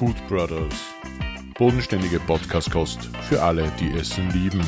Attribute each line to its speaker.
Speaker 1: Food Brothers. Bodenständige Podcast-Kost für alle, die Essen lieben.